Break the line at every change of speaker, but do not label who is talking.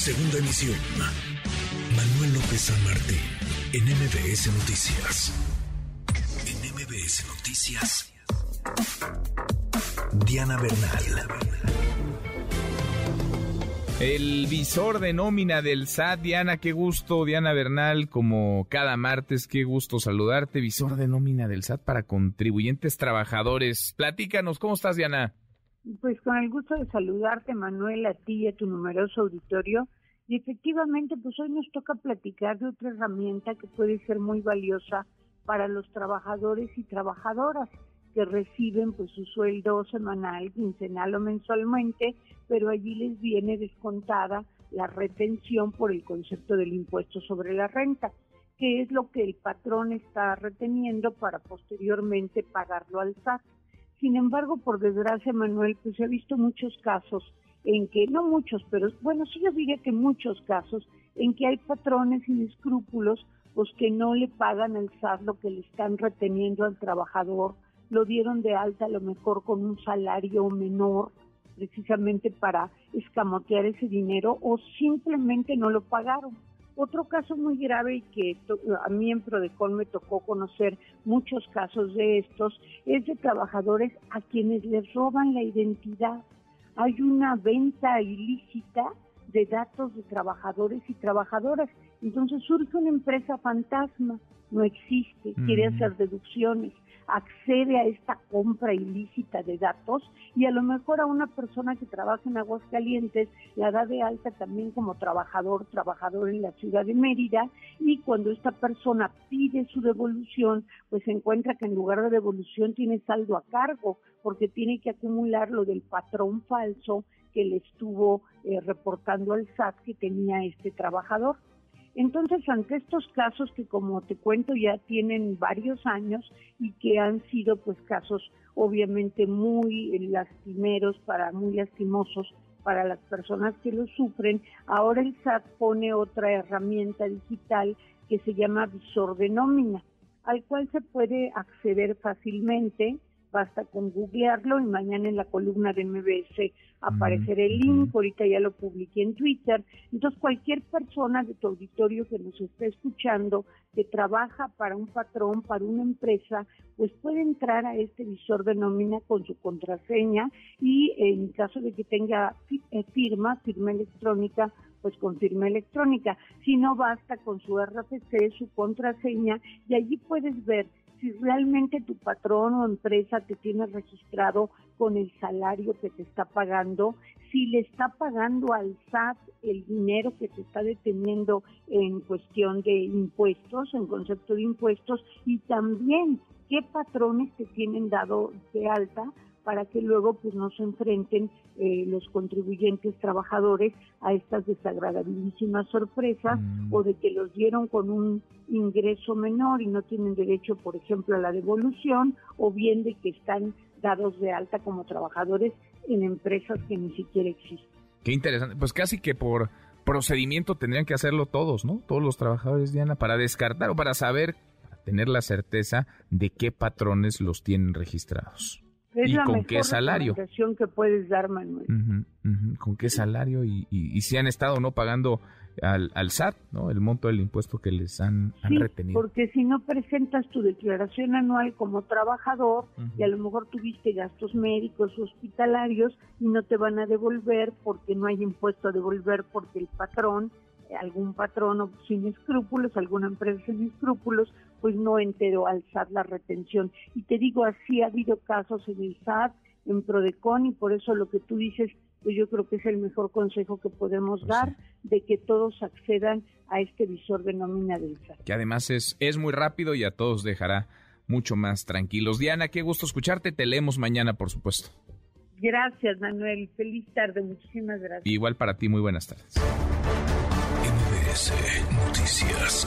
Segunda emisión. Manuel López San Martín, en MBS Noticias. En MBS Noticias. Diana Bernal.
El visor de nómina del SAT, Diana, qué gusto, Diana Bernal, como cada martes, qué gusto saludarte, visor de nómina del SAT para contribuyentes trabajadores. Platícanos, ¿cómo estás, Diana?
Pues con el gusto de saludarte, Manuel, a ti y a tu numeroso auditorio. Y efectivamente, pues hoy nos toca platicar de otra herramienta que puede ser muy valiosa para los trabajadores y trabajadoras que reciben pues su sueldo semanal, quincenal o mensualmente, pero allí les viene descontada la retención por el concepto del impuesto sobre la renta, que es lo que el patrón está reteniendo para posteriormente pagarlo al SAT. Sin embargo, por desgracia, Manuel, pues he visto muchos casos en que, no muchos, pero bueno, sí yo diría que muchos casos en que hay patrones sin escrúpulos, pues que no le pagan al SAT lo que le están reteniendo al trabajador lo dieron de alta a lo mejor con un salario menor precisamente para escamotear ese dinero o simplemente no lo pagaron. Otro caso muy grave y que a mí en Prodecon me tocó conocer muchos casos de estos es de trabajadores a quienes les roban la identidad. Hay una venta ilícita de datos de trabajadores y trabajadoras. Entonces surge una empresa fantasma, no existe, quiere hacer deducciones accede a esta compra ilícita de datos y a lo mejor a una persona que trabaja en Aguascalientes la da de alta también como trabajador, trabajador en la ciudad de Mérida y cuando esta persona pide su devolución, pues se encuentra que en lugar de devolución tiene saldo a cargo porque tiene que acumular lo del patrón falso que le estuvo eh, reportando al SAT que tenía este trabajador. Entonces, ante estos casos que como te cuento ya tienen varios años y que han sido pues casos obviamente muy lastimeros para muy lastimosos para las personas que lo sufren, ahora el SAT pone otra herramienta digital que se llama visor de nómina, al cual se puede acceder fácilmente basta con googlearlo y mañana en la columna de MBS aparecerá el link, ahorita ya lo publiqué en Twitter. Entonces, cualquier persona de tu auditorio que nos esté escuchando, que trabaja para un patrón, para una empresa, pues puede entrar a este visor de nómina con su contraseña y en caso de que tenga eh, firma, firma electrónica, pues con firma electrónica. Si no, basta con su RFC, su contraseña y allí puedes ver si realmente tu patrón o empresa te tiene registrado con el salario que te está pagando, si le está pagando al SAT el dinero que te está deteniendo en cuestión de impuestos, en concepto de impuestos, y también qué patrones te tienen dado de alta para que luego pues no se enfrenten eh, los contribuyentes trabajadores a estas desagradabilísimas sorpresas mm. o de que los dieron con un ingreso menor y no tienen derecho, por ejemplo, a la devolución o bien de que están dados de alta como trabajadores en empresas que ni siquiera existen.
Qué interesante. Pues casi que por procedimiento tendrían que hacerlo todos, ¿no? Todos los trabajadores, Diana, para descartar o para saber, para tener la certeza de qué patrones los tienen registrados.
Es
¿Y
la
con
mejor
qué salario?
que puedes dar, Manuel.
¿Con qué salario? Y, y, si han estado no pagando al, al, SAT, ¿no? El monto del impuesto que les han,
sí,
retenido.
Porque si no presentas tu declaración anual como trabajador y a lo mejor tuviste gastos médicos hospitalarios y no te van a devolver porque no hay impuesto a devolver porque el patrón algún patrono sin escrúpulos, alguna empresa sin escrúpulos, pues no enteró al SAT la retención. Y te digo, así ha habido casos en el SAT, en Prodecon, y por eso lo que tú dices, pues yo creo que es el mejor consejo que podemos pues dar, de que todos accedan a este visor de nómina del SAT.
Que además es, es muy rápido y a todos dejará mucho más tranquilos. Diana, qué gusto escucharte, te leemos mañana, por supuesto.
Gracias, Manuel. Feliz tarde, muchísimas gracias.
Igual para ti, muy buenas tardes.
MBS Noticias.